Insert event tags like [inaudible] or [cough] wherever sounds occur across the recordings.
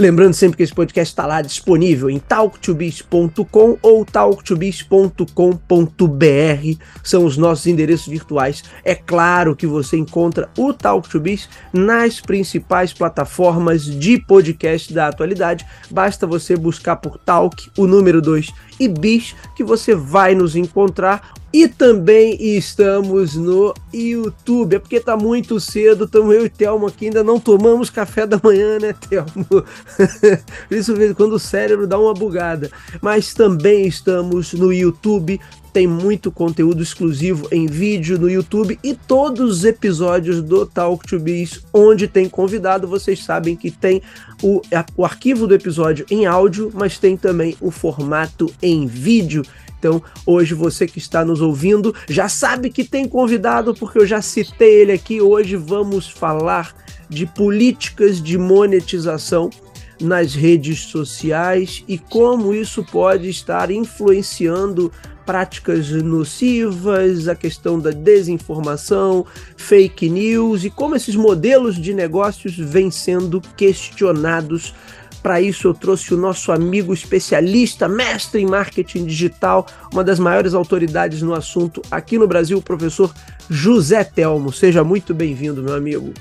Lembrando sempre que esse podcast está lá disponível em talktobiz.com ou talktobiz.com.br, são os nossos endereços virtuais. É claro que você encontra o Talk to Biz nas principais plataformas de podcast da atualidade. Basta você buscar por Talk, o número 2 e Bis, que você vai nos encontrar e também estamos no YouTube. É porque tá muito cedo, estamos eu e Thelmo aqui, ainda não tomamos café da manhã, né, Thelmo? [laughs] Isso mesmo, quando o cérebro dá uma bugada. Mas também estamos no YouTube. Tem muito conteúdo exclusivo em vídeo no YouTube e todos os episódios do Talk to Biz, onde tem convidado, vocês sabem que tem o, o arquivo do episódio em áudio, mas tem também o formato em vídeo. Então, hoje você que está nos ouvindo já sabe que tem convidado, porque eu já citei ele aqui. Hoje vamos falar de políticas de monetização nas redes sociais e como isso pode estar influenciando práticas nocivas, a questão da desinformação, fake news e como esses modelos de negócios vêm sendo questionados para isso, eu trouxe o nosso amigo especialista, mestre em marketing digital, uma das maiores autoridades no assunto aqui no Brasil, o professor José Telmo. Seja muito bem-vindo, meu amigo.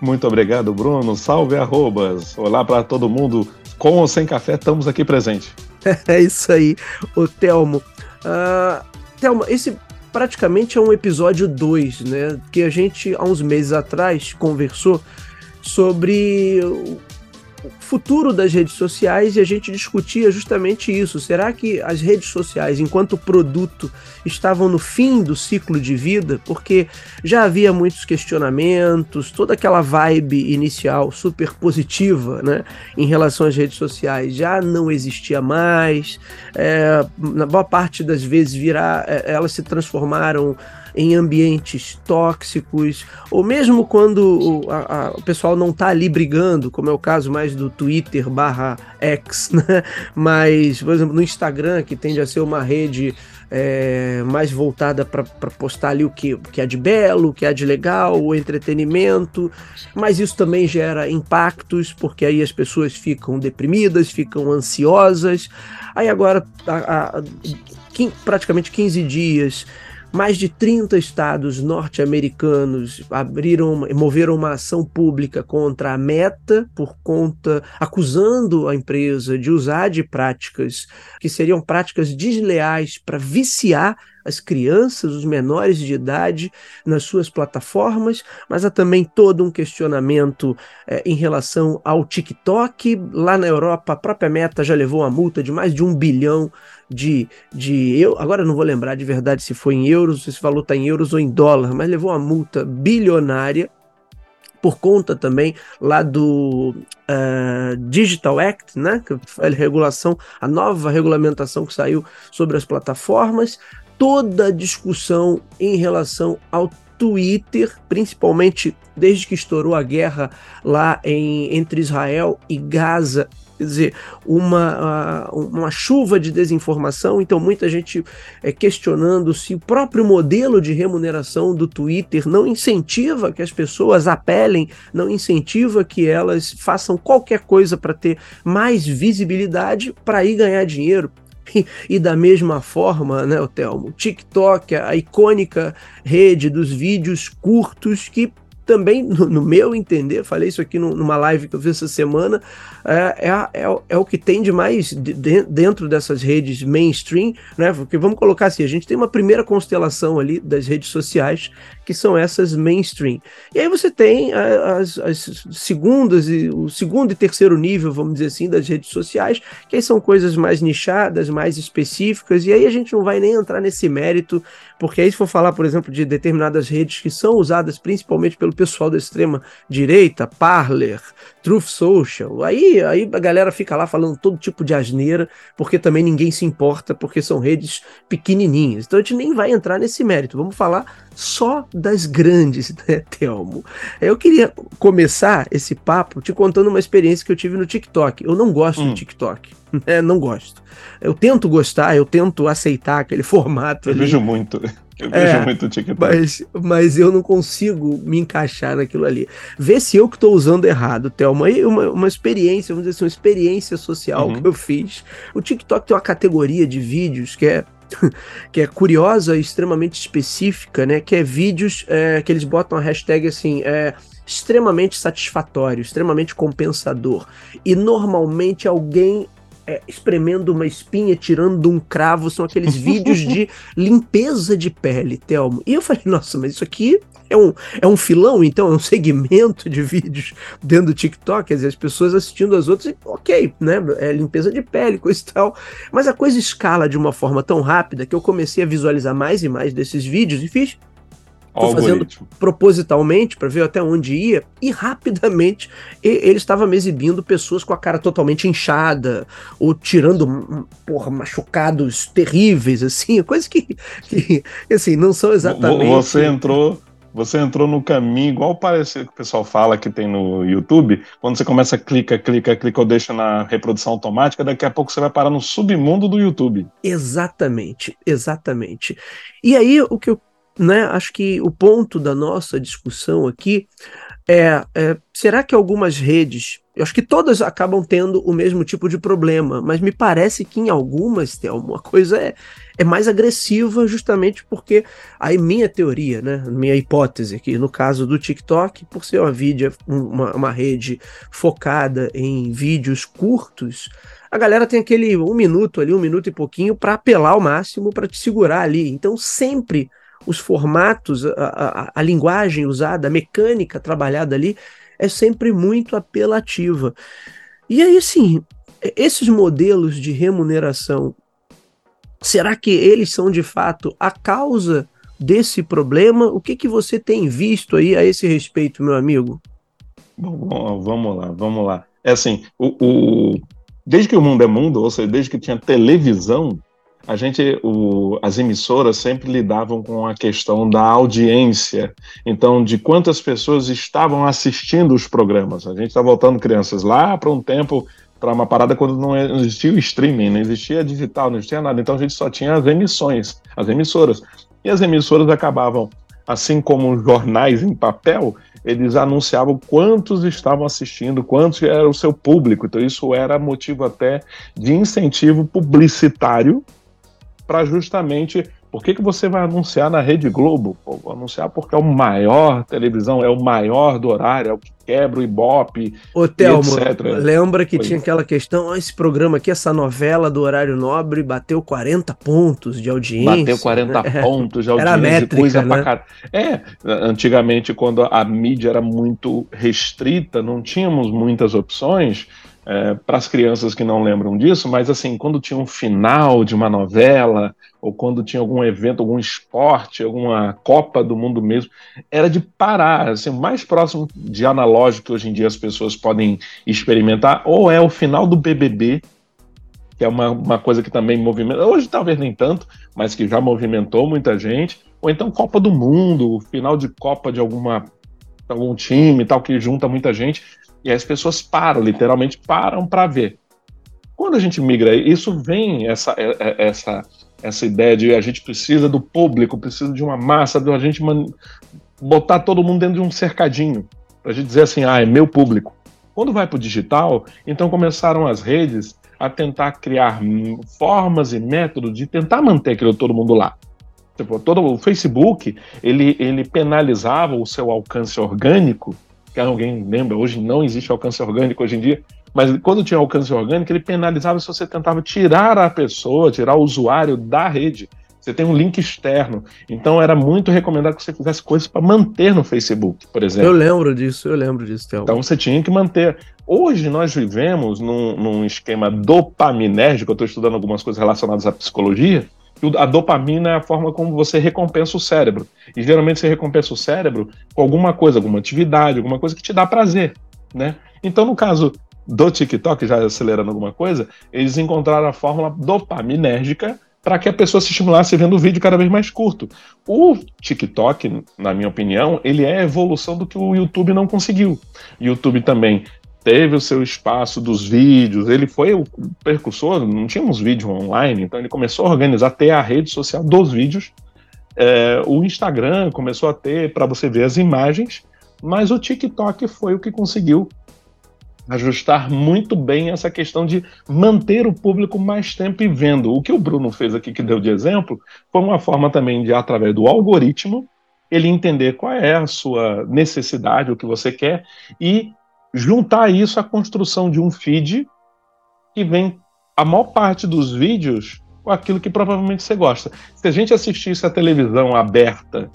Muito obrigado, Bruno. Salve arrobas. Olá para todo mundo. Com ou sem café, estamos aqui presente. [laughs] é isso aí, o Telmo. Uh, Telmo, esse praticamente é um episódio 2, né? Que a gente, há uns meses atrás, conversou sobre futuro das redes sociais e a gente discutia justamente isso. Será que as redes sociais, enquanto produto, estavam no fim do ciclo de vida? Porque já havia muitos questionamentos, toda aquela vibe inicial super positiva né, em relação às redes sociais já não existia mais. É, na boa parte das vezes, virar, é, elas se transformaram em ambientes tóxicos, ou mesmo quando o, a, a, o pessoal não está ali brigando, como é o caso mais do Twitter barra X, [laughs] né? Mas, por exemplo, no Instagram, que tende a ser uma rede é, mais voltada para postar ali o que, o que há de belo, o que há de legal, o entretenimento, mas isso também gera impactos, porque aí as pessoas ficam deprimidas, ficam ansiosas. Aí agora, há, há praticamente 15 dias, mais de 30 estados norte-americanos abriram, moveram uma ação pública contra a Meta por conta acusando a empresa de usar de práticas que seriam práticas desleais para viciar as crianças, os menores de idade nas suas plataformas, mas há também todo um questionamento é, em relação ao TikTok. Lá na Europa, a própria Meta já levou uma multa de mais de um bilhão de, de eu agora não vou lembrar de verdade se foi em euros, se esse valor está em euros ou em dólar, mas levou uma multa bilionária por conta também lá do uh, Digital Act, né, é a regulação, a nova regulamentação que saiu sobre as plataformas, toda a discussão em relação ao Twitter, principalmente desde que estourou a guerra lá em, entre Israel e Gaza quer dizer, uma, uma chuva de desinformação. Então, muita gente é questionando se o próprio modelo de remuneração do Twitter não incentiva que as pessoas apelem, não incentiva que elas façam qualquer coisa para ter mais visibilidade para ir ganhar dinheiro. [laughs] E, da mesma forma, né, o Telmo, TikTok, a icônica rede dos vídeos curtos que também, no, no, meu entender, falei isso aqui numa live que eu fiz essa semana, é, é, é, é o que tem de mais de, dentro dessas redes mainstream, né? Porque vamos colocar assim, a gente tem uma primeira constelação ali das redes sociais, que são essas mainstream. E aí você tem as, as segundas e o segundo e terceiro nível, vamos dizer assim, das redes sociais, que aí são coisas mais nichadas, mais específicas, e aí a gente não vai nem entrar nesse mérito, porque aí se for falar, por exemplo, de determinadas redes que são usadas principalmente pelo pessoal da extrema direita, Parler, Truth Social. Aí, aí a galera fica lá falando todo tipo de asneira, porque também ninguém se importa, porque são redes pequenininhas. Então a gente nem vai entrar nesse mérito. Vamos falar só das grandes, [laughs] né, Telmo? Eu queria começar esse papo te contando uma experiência que eu tive no TikTok. Eu não gosto hum. do TikTok. [laughs] Né? Não gosto. Eu tento gostar, eu tento aceitar aquele [laughs] formato. Eu ali. vejo muito. Eu vejo é, muito TikTok. Mas, mas eu não consigo me encaixar naquilo ali. Vê se eu que estou usando errado, Thelma. Aí uma, uma experiência, vamos dizer assim, uma experiência social uhum. que eu fiz. O TikTok tem uma categoria de vídeos que é [laughs] que é curiosa e extremamente específica, né? Que é vídeos é, que eles botam a hashtag assim, é, extremamente satisfatório, extremamente compensador. E normalmente alguém é, espremendo uma espinha, tirando um cravo, são aqueles [laughs] vídeos de limpeza de pele, Telmo. E eu falei, nossa, mas isso aqui é um, é um filão, então, é um [laughs] segmento de vídeos dentro do TikTok, quer dizer, as pessoas assistindo as outras, ok, né? É limpeza de pele, [laughs] coisa e tal. Mas a coisa escala de uma forma tão rápida que eu comecei a visualizar mais e mais desses vídeos e fiz Estou fazendo propositalmente para ver até onde ia e rapidamente ele estava me exibindo pessoas com a cara totalmente inchada ou tirando hum, porra, machucados terríveis assim, [laughs] coisas que, que assim não são exatamente. Você entrou você entrou no caminho, igual parece que o pessoal fala que tem no YouTube, quando você começa a clica, clica, clica ou deixa na reprodução automática, daqui a pouco você vai parar no submundo do YouTube. Exatamente, exatamente. E aí o que eu né, acho que o ponto da nossa discussão aqui é, é, será que algumas redes, eu acho que todas acabam tendo o mesmo tipo de problema, mas me parece que em algumas, tem uma coisa é, é mais agressiva justamente porque aí minha teoria, né, minha hipótese aqui, no caso do TikTok, por ser uma, vídeo, uma, uma rede focada em vídeos curtos, a galera tem aquele um minuto ali, um minuto e pouquinho para apelar ao máximo, para te segurar ali. Então sempre os formatos, a, a, a linguagem usada, a mecânica trabalhada ali é sempre muito apelativa. E aí, assim, esses modelos de remuneração, será que eles são de fato a causa desse problema? O que, que você tem visto aí a esse respeito, meu amigo? Bom, vamos lá, vamos lá. É assim, o, o, desde que o mundo é mundo, ou seja, desde que tinha televisão, a gente, o, as emissoras sempre lidavam com a questão da audiência, então de quantas pessoas estavam assistindo os programas. A gente está voltando crianças lá para um tempo, para uma parada quando não existia o streaming, não existia digital, não existia nada. Então a gente só tinha as emissões, as emissoras. E as emissoras acabavam, assim como jornais em papel, eles anunciavam quantos estavam assistindo, quantos era o seu público. Então isso era motivo até de incentivo publicitário para justamente por que, que você vai anunciar na Rede Globo? Pô, vou anunciar porque é o maior televisão, é o maior do horário, é o que quebra o Ibope, Ô, Thelmo, lembra que tinha aquela questão, esse programa aqui, essa novela do horário nobre, bateu 40 pontos de audiência. Bateu 40 né? [laughs] pontos de audiência. Era métrica, coisa né? pra É, antigamente, quando a mídia era muito restrita, não tínhamos muitas opções, é, para as crianças que não lembram disso, mas assim, quando tinha um final de uma novela, ou quando tinha algum evento, algum esporte, alguma Copa do Mundo mesmo, era de parar, assim, o mais próximo de analógico que hoje em dia as pessoas podem experimentar, ou é o final do BBB, que é uma, uma coisa que também movimenta, hoje talvez nem tanto, mas que já movimentou muita gente, ou então Copa do Mundo, final de Copa de alguma algum time tal que junta muita gente e as pessoas param, literalmente param para ver. Quando a gente migra, isso vem essa, é, é, essa, essa ideia de a gente precisa do público, precisa de uma massa, de a gente botar todo mundo dentro de um cercadinho, para a gente dizer assim, ah, é meu público. Quando vai para o digital, então começaram as redes a tentar criar formas e métodos de tentar manter aquilo todo mundo lá. Tipo, todo o Facebook, ele, ele penalizava o seu alcance orgânico que alguém lembra, hoje não existe alcance orgânico hoje em dia, mas quando tinha alcance orgânico, ele penalizava se você tentava tirar a pessoa, tirar o usuário da rede. Você tem um link externo. Então era muito recomendado que você fizesse coisas para manter no Facebook, por exemplo. Eu lembro disso, eu lembro disso, Théo. Então você tinha que manter. Hoje nós vivemos num, num esquema dopaminérgico, eu estou estudando algumas coisas relacionadas à psicologia, a dopamina é a forma como você recompensa o cérebro. E geralmente você recompensa o cérebro com alguma coisa, alguma atividade, alguma coisa que te dá prazer. né? Então, no caso do TikTok, já acelerando alguma coisa, eles encontraram a fórmula dopaminérgica para que a pessoa se estimulasse vendo o vídeo cada vez mais curto. O TikTok, na minha opinião, ele é a evolução do que o YouTube não conseguiu. O YouTube também teve o seu espaço dos vídeos, ele foi o percursor, não tínhamos vídeo online, então ele começou a organizar, ter a rede social dos vídeos. É, o Instagram começou a ter para você ver as imagens, mas o TikTok foi o que conseguiu ajustar muito bem essa questão de manter o público mais tempo e vendo. O que o Bruno fez aqui, que deu de exemplo, foi uma forma também de, através do algoritmo, ele entender qual é a sua necessidade, o que você quer, e juntar isso à construção de um feed que vem a maior parte dos vídeos com aquilo que provavelmente você gosta. Se a gente assistisse a televisão aberta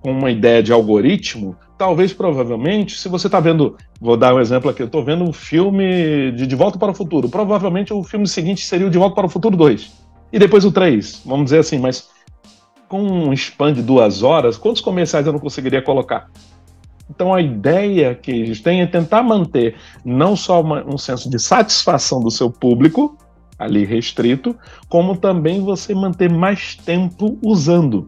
com uma ideia de algoritmo, talvez, provavelmente, se você está vendo, vou dar um exemplo aqui, eu estou vendo um filme de De Volta para o Futuro, provavelmente o filme seguinte seria o De Volta para o Futuro 2, e depois o 3, vamos dizer assim, mas com um span de duas horas, quantos comerciais eu não conseguiria colocar? Então a ideia que eles têm é tentar manter não só uma, um senso de satisfação do seu público, ali restrito, como também você manter mais tempo usando.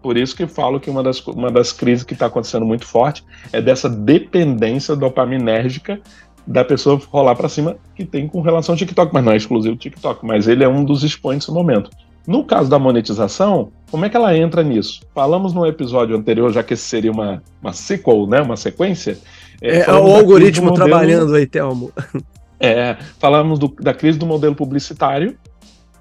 Por isso que falo que uma das, uma das crises que está acontecendo muito forte é dessa dependência dopaminérgica da pessoa rolar para cima que tem com relação ao TikTok, mas não é exclusivo do TikTok, mas ele é um dos expoentes no momento. No caso da monetização, como é que ela entra nisso? Falamos no episódio anterior, já que esse seria uma, uma sequel, né, uma sequência. É, é o algoritmo modelo, trabalhando aí, Thelmo. É, falamos do, da crise do modelo publicitário,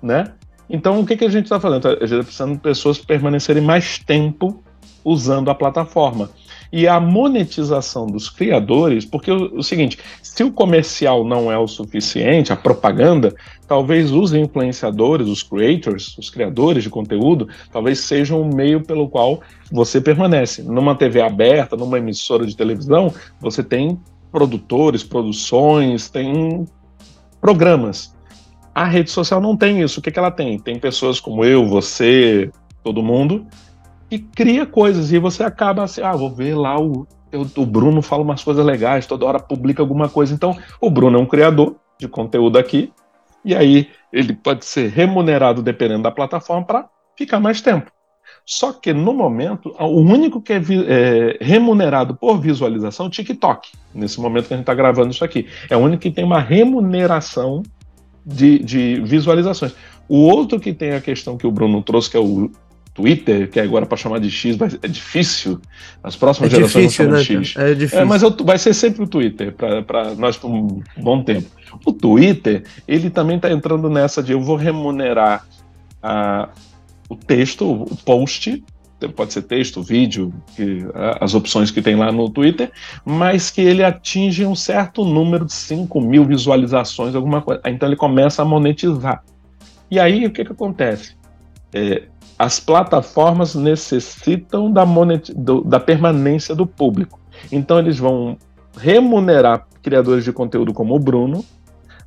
né? Então, o que, que a gente está fazendo? A gente está precisando de pessoas permanecerem mais tempo usando a plataforma. E a monetização dos criadores, porque o, o, seguinte, se o comercial não é o suficiente, a propaganda, talvez os influenciadores, os creators, os criadores de conteúdo, talvez sejam o meio pelo qual você permanece. Numa TV aberta, numa emissora de televisão, você tem produtores, produções, tem programas. A rede social não tem isso. O que, que ela tem? Tem pessoas como eu, você, todo mundo, que cria coisas e você acaba assim, ah, vou ver lá o, o Bruno fala umas coisas legais, toda hora publica alguma coisa. Então, o Bruno é um criador de conteúdo aqui, e aí ele pode ser remunerado dependendo da plataforma para ficar mais tempo. Só que no momento, o único que é, é, remunerado por visualização é o TikTok. Nesse momento que a gente está gravando isso aqui. É o único que tem uma remuneração de, de visualizações. O outro que tem a questão que o Bruno trouxe, que é o Twitter, que é agora para chamar de X, é difícil. As próximas é gerações difícil, vão chamar né, de X. É difícil. É, mas eu, vai ser sempre o Twitter para nós por um bom tempo. O Twitter, ele também está entrando nessa de eu vou remunerar a, o texto, o post, pode ser texto, vídeo, que, as opções que tem lá no Twitter, mas que ele atinge um certo número de 5 mil visualizações, alguma coisa. Então ele começa a monetizar. E aí o que, que acontece? É, as plataformas necessitam da, monet... do, da permanência do público. Então eles vão remunerar criadores de conteúdo como o Bruno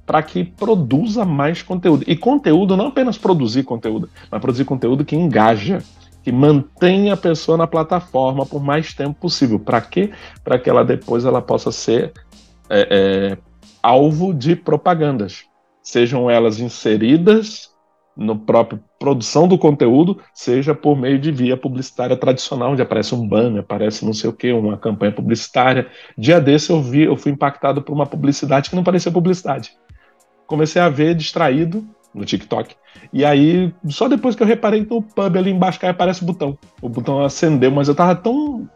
para que produza mais conteúdo. E conteúdo não apenas produzir conteúdo, mas produzir conteúdo que engaja, que mantenha a pessoa na plataforma por mais tempo possível. Para quê? Para que ela depois ela possa ser é, é, alvo de propagandas, sejam elas inseridas no próprio produção do conteúdo, seja por meio de via publicitária tradicional, onde aparece um banner, aparece não sei o que, uma campanha publicitária. Dia desse eu vi, eu fui impactado por uma publicidade que não parecia publicidade. Comecei a ver distraído no TikTok. E aí, só depois que eu reparei no pub ali embaixo que aparece o botão. O botão acendeu, mas eu tava tão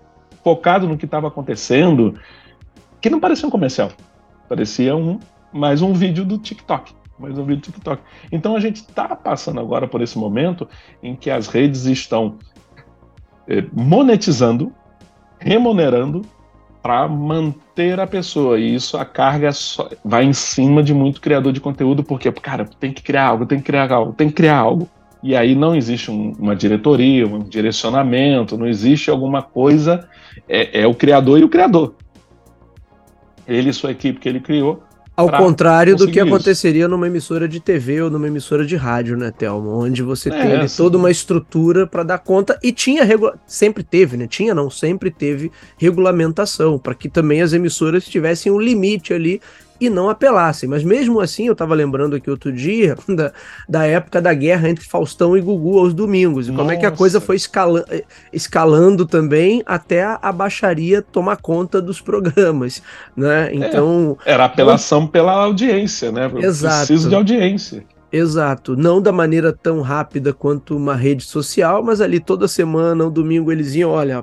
focado no que estava acontecendo que não parecia um comercial. Parecia um mais um vídeo do TikTok. Mais vídeo do TikTok. Então a gente está passando agora por esse momento em que as redes estão eh, monetizando, remunerando para manter a pessoa. E isso a carga só, vai em cima de muito criador de conteúdo, porque, cara, tem que criar algo, tem que criar algo, tem que criar algo. E aí não existe um, uma diretoria, um direcionamento, não existe alguma coisa. É, é, o criador e o criador. Ele e sua equipe que ele criou Ao contrário do que aconteceria numa emissora de TV ou numa emissora de rádio, né, Thelma? Onde você é, tem assim, toda uma estrutura para dar conta e tinha regula... sempre teve, né? Tinha não, sempre teve regulamentação para que também as emissoras tivessem um limite ali e não apelassem. Mas mesmo assim, eu estava lembrando aqui outro dia [laughs] da, da época da guerra entre Faustão e Gugu aos domingos, e Nossa. como é que a coisa foi escala, escalando também até a, baixaria tomar conta dos programas, né? É, então... É, era apelação pela audiência, né? Exato. Preciso de audiência. Exato, não da maneira tão rápida quanto uma rede social, mas ali toda semana, um domingo, eles iam, olha,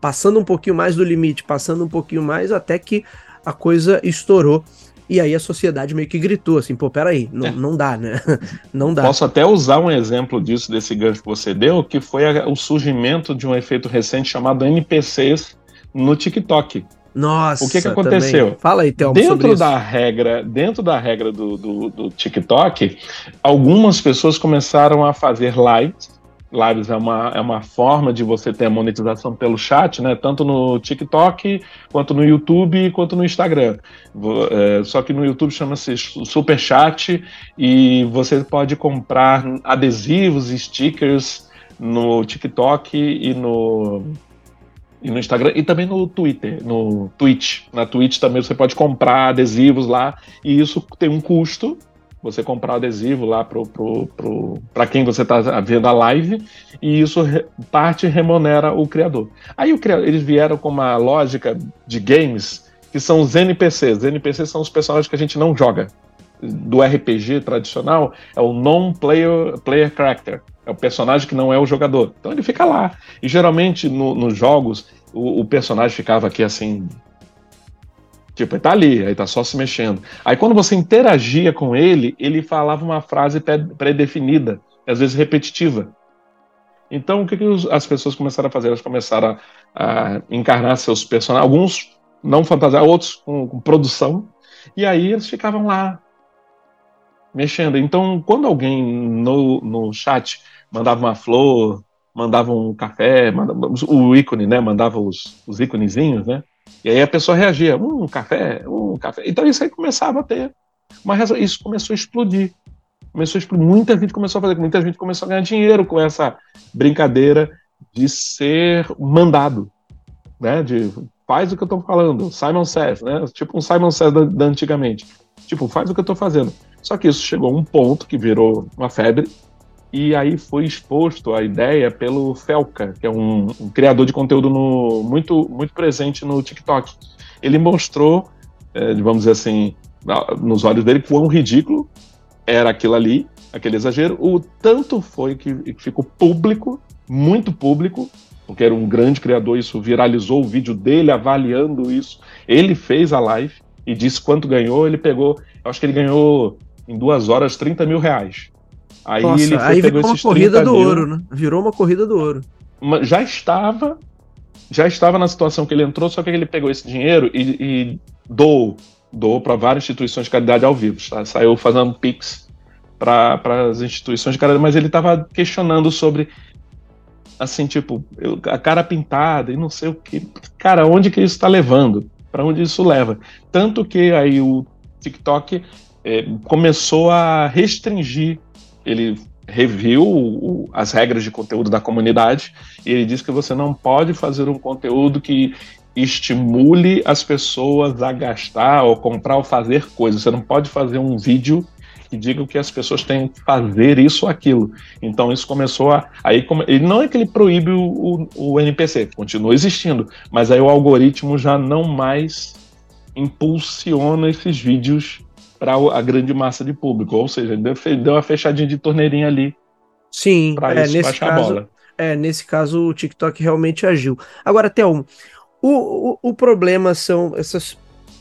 passando um pouquinho mais do limite, passando um pouquinho mais, até que a coisa estourou. E aí a sociedade meio que gritou assim, pô, peraí, não, é. não dá, né? [laughs] Não dá. Posso até usar um exemplo disso, desse gancho que você deu, que foi a, o surgimento de um efeito recente chamado NPCs no TikTok. Nossa, o que, que aconteceu? Também. Fala aí, Thelma, dentro da regra, dentro da regra do, do, do TikTok, algumas pessoas começaram a fazer lives Lives é uma, é uma forma de você ter a monetização pelo chat, né? Tanto no TikTok, quanto no YouTube, quanto no Instagram. É, só que no YouTube chama-se Super Chat e você pode comprar adesivos stickers no TikTok e no, e no Instagram e também no Twitter, no Twitch. Na Twitch também você pode comprar adesivos lá e isso tem um custo você comprar adesivo lá para pro, pro, pro, quem você está vendo a live, e isso parte remunera o criador. Aí o criador, eles vieram com uma lógica de games que são os NPCs. Os NPCs são os personagens que a gente não joga. Do RPG tradicional, é o non-player player character. É o personagem que não é o jogador. Então ele fica lá. E geralmente no, nos jogos, o, o personagem ficava aqui assim, Tipo, ele tá ali, aí tá só se mexendo. Aí quando você interagia com ele, ele falava uma frase pré-definida, às vezes repetitiva. Então, o que, que as pessoas começaram a fazer? Elas começaram a, a encarnar seus personagens, alguns não fantasiar, outros com, com, produção, e aí eles ficavam lá, mexendo. Então, quando alguém no, no chat mandava uma flor, mandava um café, mandava, o ícone, né? Mandava os, os íconezinhos, né? E aí a pessoa reagia, um café, um café. Então isso aí começava a ter uma razão. Isso começou a explodir. Começou a explodir. Muita gente começou a fazer, muita gente começou a ganhar dinheiro com essa brincadeira de ser mandado. Né? De faz o que eu estou falando, Simon Says, né? Tipo um Simon Says da, da antigamente. Tipo, faz o que eu estou fazendo. Só que isso chegou a um ponto que virou uma febre, e aí foi exposto a ideia pelo Felca, que é um, um criador de conteúdo no, muito, muito presente no TikTok. Ele mostrou, é, vamos dizer assim, nos olhos dele, quão ridículo era aquilo ali, aquele exagero. O tanto foi que, ficou público, muito público, porque era um grande criador, isso viralizou o vídeo dele avaliando isso. Ele fez a live e disse quanto ganhou. Ele pegou, acho que ele ganhou em duas horas 30 mil reais. Aí Nossa, ele foi, aí virou uma corrida do mil, ouro, né? Virou uma corrida do ouro. Já estava, já estava na situação que ele entrou, só que ele pegou esse dinheiro e, e doou, doou para várias instituições de caridade ao vivo. Tá? Saiu fazendo pix para as instituições de caridade, mas ele estava questionando sobre assim, tipo, eu, a cara pintada e não sei o que. Cara, onde que isso está levando? Para onde isso leva? Tanto que aí o TikTok é, começou a restringir ele reviu o, as regras de conteúdo da comunidade e ele diz que você não pode fazer um conteúdo que estimule as pessoas a gastar ou comprar ou fazer coisas. Você não pode fazer um vídeo que diga que as pessoas têm que fazer isso ou aquilo. Então isso começou a. Aí ele não é que ele proíbe o, o, o NPC, continua existindo, mas aí o algoritmo já não mais impulsiona esses vídeos para a grande massa de público. Ou seja, deu, deu uma fechadinha de torneirinha ali. Sim, é, nesse caso, é, nesse caso o TikTok realmente agiu. Agora, Thelmo, o, o, o problema são essas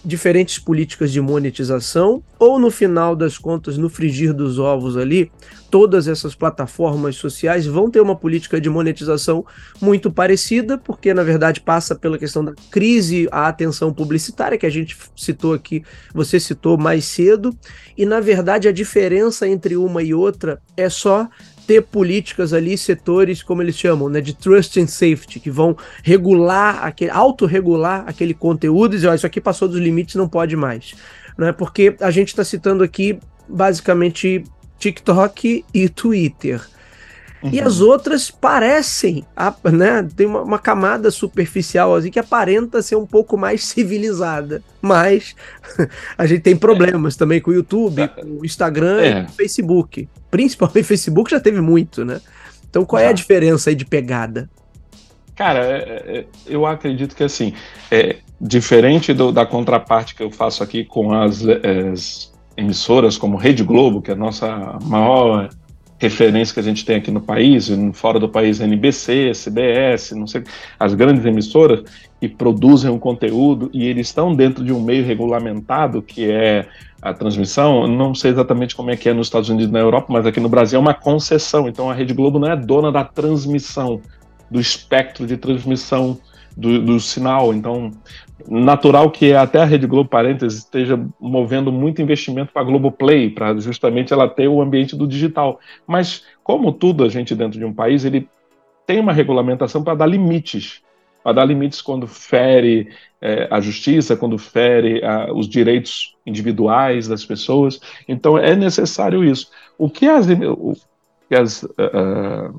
diferentes políticas de monetização, ou no final das contas, no frigir dos ovos ali, todas essas plataformas sociais vão ter uma política de monetização muito parecida, porque na verdade passa pela questão da crise à atenção publicitária, que a gente citou aqui, você citou mais cedo, e na verdade a diferença entre uma e outra é só ter políticas ali, setores, como eles chamam, né, de trust and safety, que vão regular, aquele, autorregular aquele conteúdo e dizer, oh, isso aqui passou dos limites, não pode mais. Né, porque a gente está citando aqui basicamente TikTok e Twitter. Uhum. E as outras parecem, né? Tem uma, uma, camada superficial assim que aparenta ser um pouco mais [laughs] civilizada. Mas [laughs] a gente tem problemas é. também com o YouTube, é. com o Instagram é. e com o Facebook. Principalmente o Facebook já teve muito, né? Então qual é a diferença aí de pegada? Cara, é, é, eu acredito que assim, é, diferente do, da contraparte que eu faço aqui com as, as emissoras como Rede Globo, que é a nossa maior referência que a gente tem aqui no país, fora do país, NBC, CBS, não sei, as grandes emissoras que produzem um conteúdo e eles estão dentro de um meio regulamentado que é a transmissão. Não sei exatamente como é que é nos Estados Unidos e na Europa, mas aqui no Brasil é uma concessão. Então a Rede Globo não é dona da transmissão, do espectro de transmissão do, do sinal. Então natural que até a Rede Globo Parênteses esteja movendo muito investimento para a Globoplay, para justamente ela ter o ambiente do digital. Mas, como tudo a gente dentro de um país, ele tem uma regulamentação para dar limites. Para dar limites quando fere é, a justiça, quando fere a, os direitos individuais das pessoas. Então, é necessário isso. O que as, o, que as uh,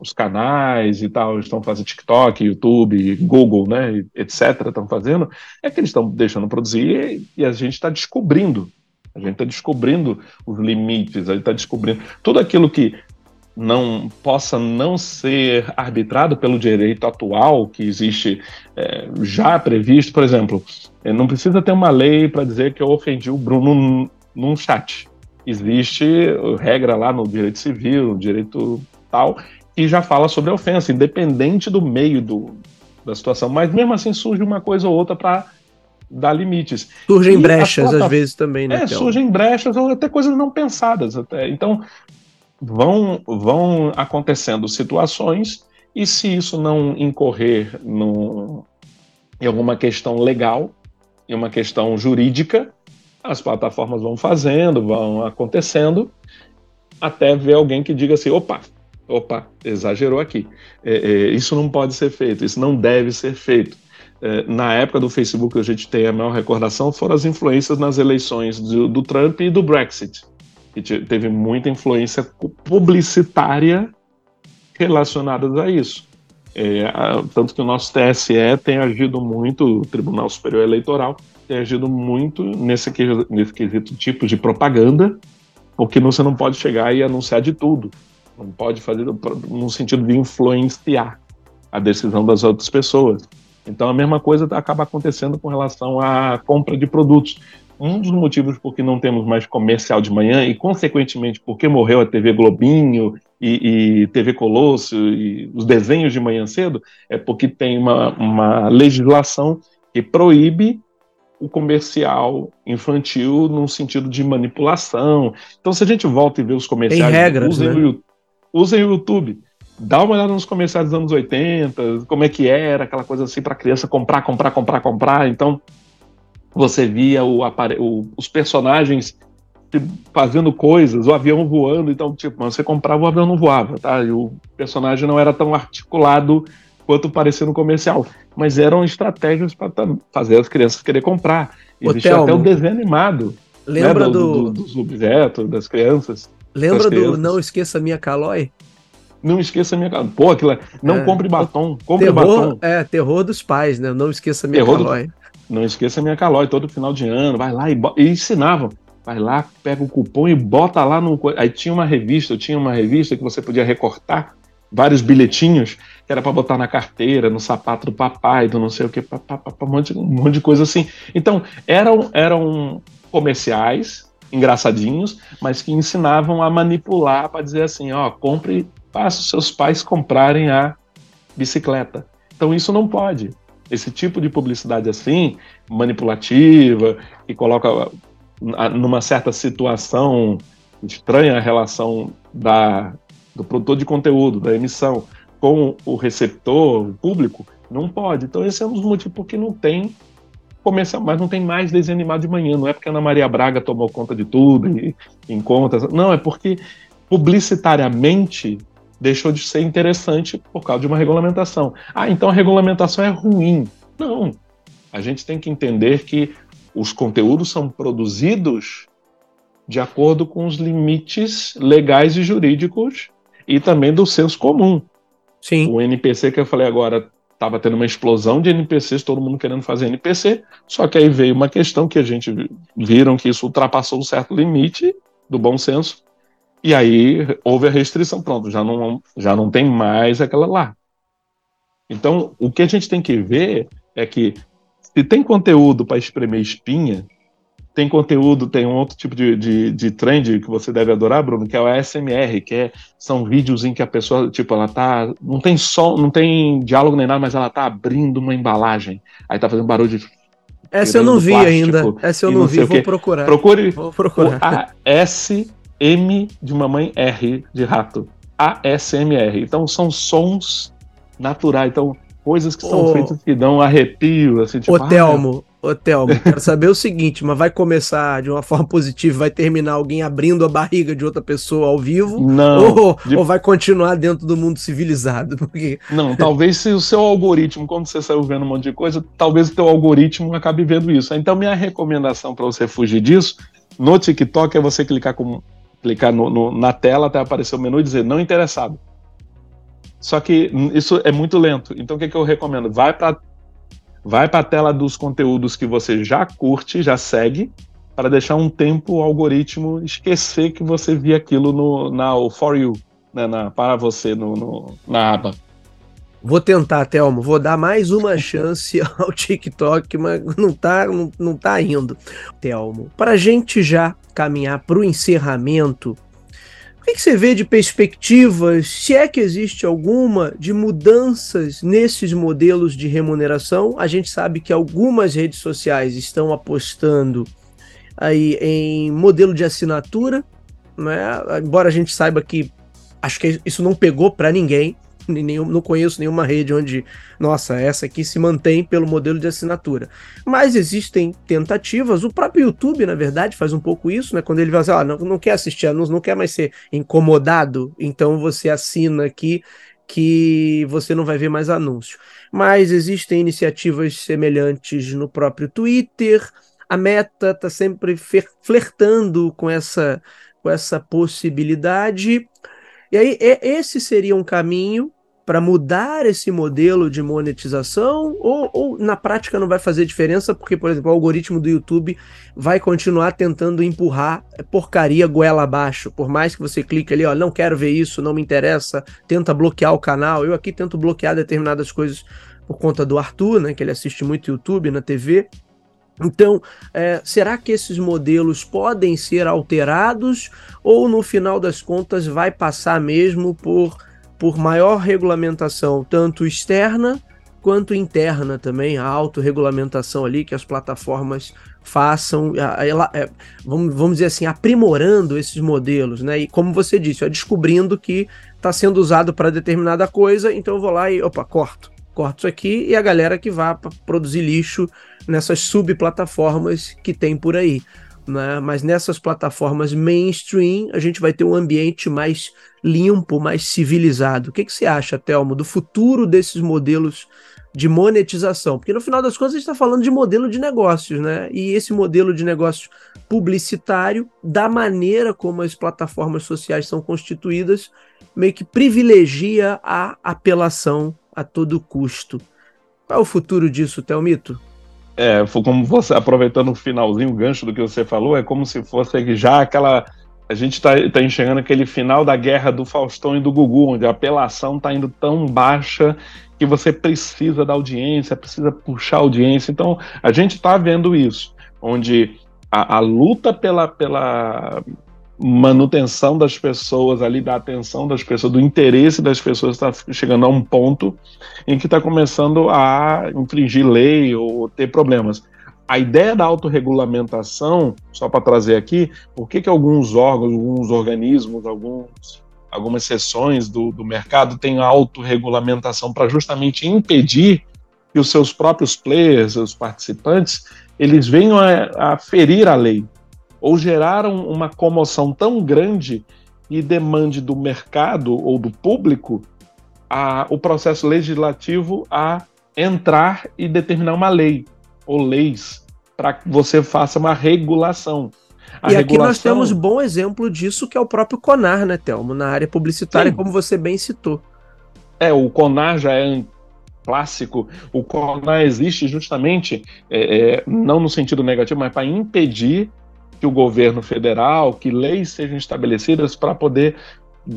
os canais e tal estão fazendo TikTok, YouTube, Google, né, etc. estão fazendo, é que eles estão deixando produzir e, a gente está descobrindo. A gente está descobrindo os limites, a gente está descobrindo tudo aquilo que não possa não ser arbitrado pelo direito atual que existe é, já previsto. Por exemplo, é, não precisa ter uma lei para dizer que eu ofendi o Bruno num chat. Existe regra lá no direito civil, no direito tal, e já fala sobre a ofensa, independente do meio do, da situação. Mas mesmo assim surge uma coisa ou outra para dar limites. Surgem e brechas às vezes também, né? É, surgem brechas ou até coisas não pensadas. Até. Então vão, vão acontecendo situações e se isso não incorrer no, em alguma questão legal, em uma questão jurídica, as plataformas vão fazendo, vão acontecendo, até ver alguém que diga assim, opa, opa, exagerou aqui. É, é, isso não pode ser feito, isso não deve ser feito. É, na época do Facebook, a gente tem a maior recordação, foram as influências nas eleições do, do Trump e do Brexit, que teve muita influência publicitária relacionada a isso. É, a, tanto que o nosso TSE tem agido muito, o Tribunal Superior Eleitoral tem agido muito nesse, nesse quesito tipo de propaganda, porque você não pode chegar e anunciar de tudo. Não pode fazer no sentido de influenciar a decisão das outras pessoas. Então a mesma coisa acaba acontecendo com relação à compra de produtos. Um dos motivos por que não temos mais comercial de manhã e, consequentemente, porque morreu a TV Globinho e, e TV Colosso e os desenhos de manhã cedo, é porque tem uma, uma legislação que proíbe o comercial infantil num sentido de manipulação. Então, se a gente volta e vê os comerciais, tem regras, usem né? Usem o YouTube. Dá uma olhada nos comerciais dos anos 80, como é que era, aquela coisa assim para criança comprar, comprar, comprar, comprar. Então, você via o, o, os personagens fazendo coisas, o avião voando, então, tipo, você comprava, o avião não voava, tá? E o personagem não era tão articulado quanto parecia no comercial. Mas eram estratégias para fazer as crianças querer comprar. Existia até o desenho animado. Lembra né, do, do, do, dos objetos, das crianças. Lembra do Não Esqueça Minha Calói? Não esqueça minha calói. Pô, aquilo é... Não é. compre batom, compre terror, batom. É, terror dos pais, né? Não esqueça minha terror calói. Do... Não esqueça minha calói, todo final de ano, vai lá e, bo... e ensinavam. Vai lá, pega o cupom e bota lá no. Aí tinha uma revista, eu tinha uma revista que você podia recortar vários bilhetinhos, que era para botar na carteira, no sapato do papai, do não sei o que, um, monte, um monte de coisa assim. Então, eram, eram comerciais engraçadinhos, mas que ensinavam a manipular para dizer assim, ó, compre, faça os seus pais comprarem a bicicleta. Então isso não pode. Esse tipo de publicidade assim, manipulativa, que coloca numa certa situação estranha a relação da, do produtor de conteúdo, da emissão, com o receptor, o público, não pode. Então esse é um dos motivos porque não tem comercial, mas não tem mais desenho animado de manhã. Não é porque a Ana Maria Braga tomou conta de tudo e em conta. Não, é porque publicitariamente deixou de ser interessante por causa de uma regulamentação. Ah, então a regulamentação é ruim. Não. A gente tem que entender que os conteúdos são produzidos de acordo com os limites legais e jurídicos e também do senso comum. Sim. O NPC que eu falei agora estava tendo uma explosão de NPCs, todo mundo querendo fazer NPC, só que aí veio uma questão que a gente viram que isso ultrapassou um certo limite do bom senso e aí houve a restrição, pronto, já não, já não tem mais aquela lá. Então, o que a gente tem que ver é que se tem conteúdo para espremer espinha, tem conteúdo, tem um outro tipo de, de, de, trend que você deve adorar, Bruno, que é o ASMR, que é, são vídeos em que a pessoa, tipo, ela tá. Não tem som, não tem diálogo nem nada, mas ela tá abrindo uma embalagem. Aí tá fazendo barulho de. Essa eu não vi plástico, ainda. Essa eu não, não vi, vou procurar. Procure vou procurar. a S M de mamãe R de rato. ASMR. Então são sons naturais. Então, coisas que são feitas que dão arrepio, assim, tipo. Ô, Telmo, ah, ô, Telmo, quero saber o seguinte, mas vai começar de uma [laughs] forma positiva, vai terminar alguém abrindo a barriga de outra pessoa ao vivo? Não. Ou, de... ou vai continuar dentro do mundo civilizado? [laughs] Porque... Não, talvez se o seu algoritmo, quando você saiu vendo um monte de coisa, talvez o teu algoritmo acabe vendo isso. Então, minha recomendação para você fugir disso, no TikTok, é você clicar com clicar no, no, na tela até aparecer o menu e dizer não interessado. Só que isso é muito lento. Então o que, que eu recomendo? Vai para vai a tela dos conteúdos que você já curte, já segue, para deixar um tempo o algoritmo esquecer que você viu aquilo no, na For You, né, na, para você no, no, na aba. Vou tentar, Telmo. Vou dar mais uma chance [laughs] ao TikTok, mas não tá, não, não tá indo. Telmo, para a gente já caminhar para o encerramento, o que, você vê de perspectivas, se é que existe alguma, de mudanças nesses modelos de remuneração? A gente sabe que algumas redes sociais estão apostando aí em modelo de assinatura, né? embora a gente saiba que acho que isso não pegou para ninguém nenhum, não conheço nenhuma rede onde, nossa, essa aqui se mantém pelo modelo de assinatura. Mas existem tentativas, o próprio YouTube, na verdade, faz um pouco isso, né? Quando ele vai assim, ah, não, não quer assistir anúncios, não quer mais ser incomodado, então você assina aqui que você não vai ver mais anúncio. Mas existem iniciativas semelhantes no próprio Twitter. A Meta está sempre flertando com essa, com essa possibilidade. E aí, esse seria um caminho para mudar esse modelo de monetização ou, ou, na prática não vai fazer diferença porque, por exemplo, o algoritmo do YouTube vai continuar tentando empurrar porcaria goela abaixo. Por mais que você clique ali, ó, não quero ver isso, não me interessa, tenta bloquear o canal. Eu aqui tento bloquear determinadas coisas por conta do Arthur, né, que ele assiste muito YouTube na TV. Então, é, será que esses modelos podem ser alterados ou no final das contas vai passar mesmo por, por maior regulamentação, tanto externa quanto interna também, a autorregulamentação ali que as plataformas façam, ela, é, vamos, vamos dizer assim, aprimorando esses modelos, né? E como você disse, ó, descobrindo que está sendo usado para determinada coisa, então eu vou lá e, opa, corto corto isso aqui e a galera que vá produzir lixo nessas subplataformas que tem por aí. Né? Mas nessas plataformas mainstream, a gente vai ter um ambiente mais limpo, mais civilizado. O que, que você acha, Telmo, do futuro desses modelos de monetização? Porque no final das contas a gente está falando de modelo de negócios, né? E esse modelo de negócios publicitário, da maneira como as plataformas sociais são constituídas, meio que privilegia a apelação a todo custo. Qual é o futuro disso, Thelmito? É, como você, aproveitando o finalzinho, o gancho do que você falou, é como se fosse já aquela. A gente está tá enxergando aquele final da guerra do Faustão e do Gugu, onde a apelação está indo tão baixa que você precisa da audiência, precisa puxar a audiência. Então, a gente está vendo isso, onde a, a luta pela, pela, manutenção das pessoas ali, da atenção das pessoas, do interesse das pessoas está chegando a um ponto em que está começando a infringir lei ou ter problemas. A ideia da autorregulamentação, só para trazer aqui, por que, que alguns órgãos, alguns organismos, alguns, algumas seções do, do mercado têm autorregulamentação para justamente impedir que os seus próprios players, os participantes, eles venham a, a ferir a lei, ou geraram uma comoção tão grande e demande do mercado ou do público a, o processo legislativo a entrar e determinar uma lei ou leis para que você faça uma regulação. A e regulação... aqui nós temos bom exemplo disso, que é o próprio CONAR, né, Telmo? Na área publicitária, Sim. como você bem citou. É, o CONAR já é clássico. O CONAR existe justamente, é, é, não no sentido negativo, mas para impedir que o governo federal, que leis sejam estabelecidas para poder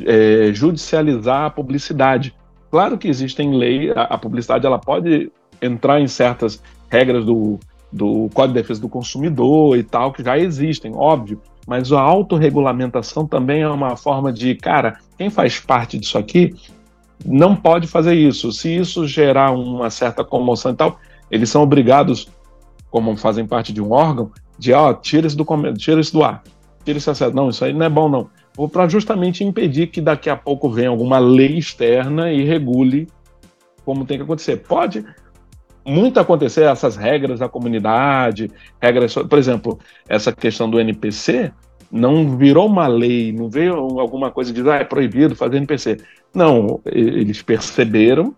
é, judicializar a publicidade. Claro que existem leis, a, a, publicidade ela pode entrar em certas regras do, do Código de Defesa do Consumidor e tal, que já existem, óbvio, mas a autorregulamentação também é uma forma de, cara, quem faz parte disso aqui não pode fazer isso. Se isso gerar uma certa comoção e tal, eles são obrigados, como fazem parte de um órgão, de ó, tira isso do, tira isso do ar, tira isso acesso. Não, isso aí não é bom, não. Ou para justamente impedir que daqui a pouco venha alguma lei externa e regule como tem que acontecer. Pode muito acontecer essas regras da comunidade, regras, por exemplo, essa questão do NPC não virou uma lei, não veio alguma coisa de ah, é proibido fazer NPC. Não, eles perceberam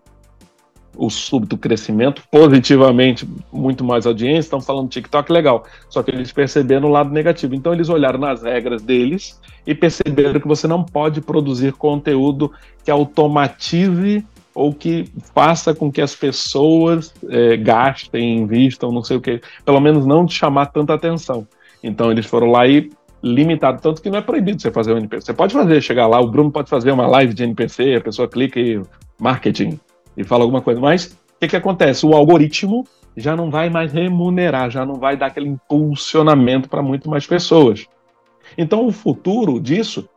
o súbito crescimento, positivamente, muito mais audiência, estão falando TikTok legal. Só que eles perceberam o lado negativo. Então eles olharam nas regras deles e perceberam que você não pode produzir conteúdo que automatize ou que faça com que as pessoas é, gastem, invistam, não sei o que, pelo menos não de chamar tanta atenção. Então eles foram lá e limitado, tanto que não é proibido você fazer um NPC. Você pode fazer, chegar lá, o Bruno pode fazer uma live de NPC, a pessoa clica e marketing e fala alguma coisa, mas o que, que acontece? O algoritmo já não vai mais remunerar, já não vai dar aquele impulsionamento para muito mais pessoas. Então, o futuro disso,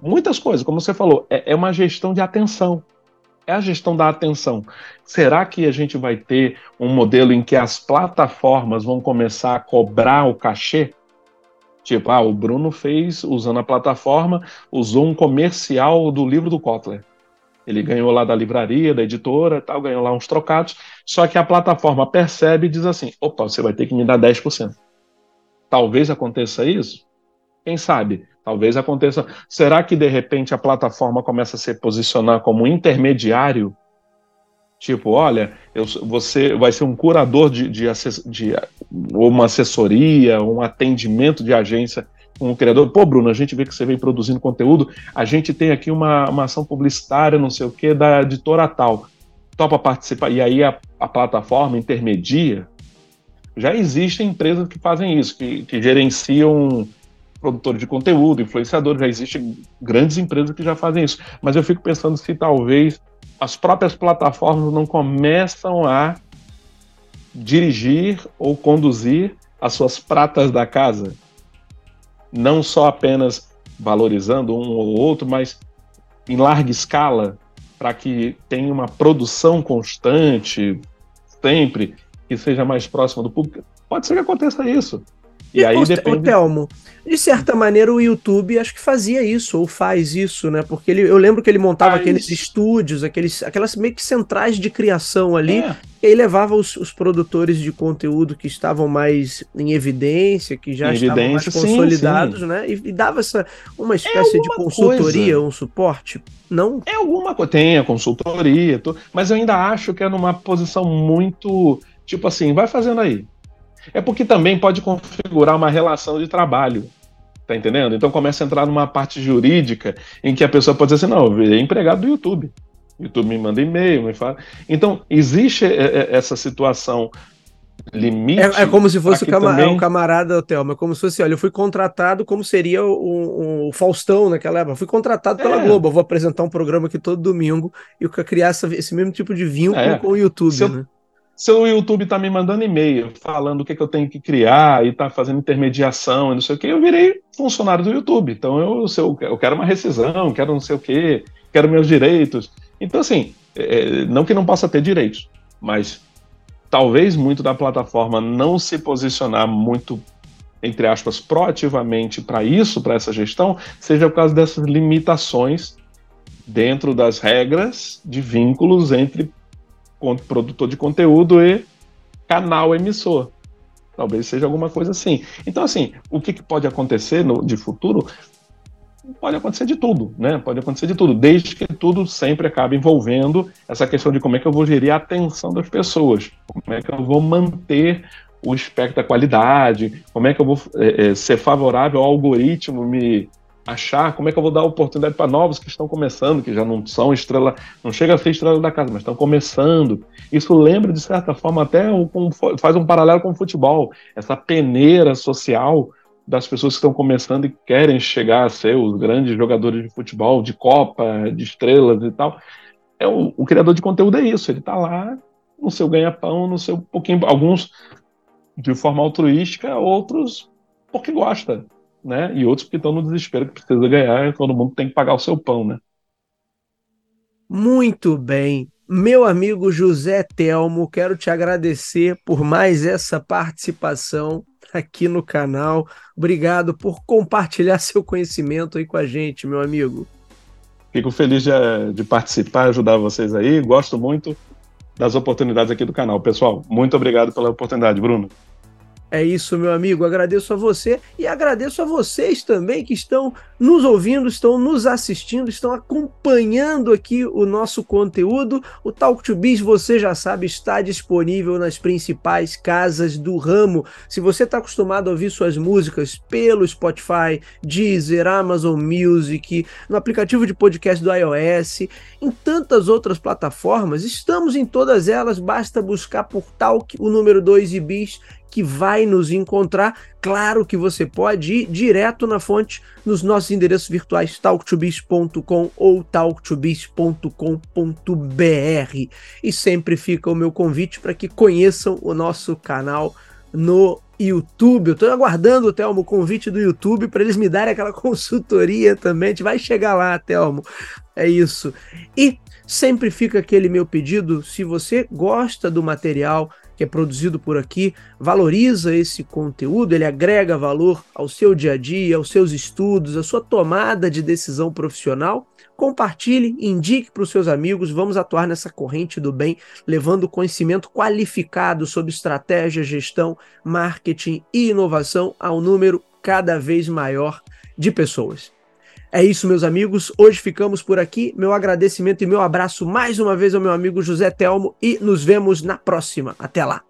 muitas coisas, como você falou, é, é uma gestão de atenção. É a gestão da atenção. Será que a gente vai ter um modelo em que as plataformas vão começar a cobrar o cachê? Tipo, ah, o Bruno fez, usando a plataforma, usou um comercial do livro do Kotler. Ele ganhou lá da livraria, da editora, tal, ganhou lá uns trocados. Só que a plataforma percebe e diz assim: opa, você vai ter que me dar 10%. Talvez aconteça isso? Quem sabe? Talvez aconteça. Será que de repente a plataforma começa a se posicionar como intermediário? Tipo, olha, eu, você vai ser um curador de, de, de uma assessoria, um atendimento de agência com o criador, pô, Bruno, a gente vê que você vem produzindo conteúdo, a gente tem aqui uma, uma ação publicitária, não sei o que, da editora tal. Topa participar. E aí a, a plataforma intermedia. Já existem empresas que fazem isso, que, que gerenciam produtores de conteúdo, influenciadores, já existem grandes empresas que já fazem isso. Mas eu fico pensando se talvez as próprias plataformas não começam a dirigir ou conduzir as suas pratas da casa não só apenas valorizando um ou outro, mas em larga escala, para que tenha uma produção constante, sempre, que seja mais próxima do público. Pode ser que aconteça isso. E, e aí o, depende. O Telmo, de certa maneira, o YouTube acho que fazia isso, ou faz isso, né? Porque ele, eu lembro que ele montava aqueles estúdios, aqueles, aquelas meio que centrais de criação ali, é. e aí levava os, os, produtores de conteúdo que estavam mais em evidência, que já em estavam evidência, mais consolidados, sim, sim. né? E, e, dava essa uma é espécie é de consultoria, coisa. um suporte. Não? É alguma coisa, tem a consultoria, mas eu ainda acho que é numa posição muito. Tipo assim, vai fazendo aí. É porque também pode configurar uma relação de trabalho. Tá entendendo? Então começa a entrar numa parte jurídica em que a pessoa pode dizer assim: não, eu virei empregado do YouTube. YouTube me manda e-mail, me fala. Então, existe é, é, essa situação limite. É, é como se fosse o, cama também... o camarada Thelma, é como se fosse, olha, eu fui contratado como seria o, o Faustão naquela época. Eu fui contratado pela é. Globo, eu vou apresentar um programa aqui todo domingo e eu criar essa, esse mesmo tipo de vínculo é. com o YouTube, se né? se o YouTube está me mandando e-mail falando o que, que, eu tenho que criar e está fazendo intermediação e não sei o que, eu virei funcionário do YouTube. Então eu, eu, eu quero uma rescisão, quero não sei o que, quero meus direitos. Então, assim, é, não que não possa ter direitos, mas talvez muito da plataforma não se posicionar muito, entre aspas, proativamente para isso, para essa gestão, seja por causa dessas limitações dentro das regras de vínculos entre produtor de conteúdo e canal emissor. Talvez seja alguma coisa assim. Então, assim, o que, que pode acontecer no, de futuro? pode acontecer de tudo, né? Pode acontecer de tudo, desde que tudo sempre acabe envolvendo essa questão de como é que eu vou gerir a atenção das pessoas, como é que eu vou manter o espectro da qualidade, como é que eu vou é, é, ser favorável ao algoritmo me achar, como é que eu vou dar oportunidade para novos que estão começando, que já não são estrela, não chega a ser estrela da casa, mas estão começando. Isso lembra, de certa forma, até um, faz um paralelo com o futebol, essa peneira social das pessoas que estão começando e querem chegar a ser os grandes jogadores de futebol, de Copa, de estrelas e tal. É o, o criador de conteúdo é isso, ele está lá no seu ganha-pão, no seu pouquinho, alguns de forma altruística, outros porque gosta, né? E outros porque estão no desespero que precisa ganhar, todo mundo tem que pagar o seu pão, né? Muito bem. Meu amigo José Telmo, quero te agradecer por mais essa participação aqui no canal. Obrigado por compartilhar [laughs] seu conhecimento aí com a gente, meu amigo. Fico feliz de, de participar, ajudar vocês aí. Gosto muito das oportunidades aqui do canal. Pessoal, muito obrigado pela oportunidade, Bruno. É isso, meu amigo. Agradeço a você e agradeço a vocês também que estão nos ouvindo, estão nos assistindo, estão acompanhando aqui o nosso conteúdo. O Talk to Biz, você já sabe, está disponível nas principais casas do ramo. Se você está acostumado a ouvir suas músicas pelo Spotify, Deezer, Amazon Music, no aplicativo de podcast do iOS, em tantas outras plataformas, estamos em todas elas. Basta buscar por Talk, o número 2 e Biz que vai nos encontrar. Claro que você pode ir direto na fonte nos nossos endereços virtuais talktobis.com ou talktobis.com.br. E sempre fica o meu convite para que conheçam o nosso canal no YouTube. Eu estou aguardando, Telmo, o convite do YouTube para eles me darem aquela [laughs] consultoria também. A gente vai chegar lá, Telmo. É isso. E sempre fica aquele meu pedido: se você gosta do material, que é produzido por aqui, valoriza esse conteúdo, ele agrega valor ao seu dia a dia, aos seus estudos, à sua tomada de decisão profissional. Compartilhe, indique para os seus amigos, vamos atuar nessa corrente do bem, levando conhecimento qualificado sobre estratégia, gestão, marketing e inovação a um número cada vez maior de pessoas. É isso, meus amigos. Hoje ficamos por aqui. Meu agradecimento e meu abraço mais uma vez ao meu amigo José Telmo e nos vemos na próxima. Até lá.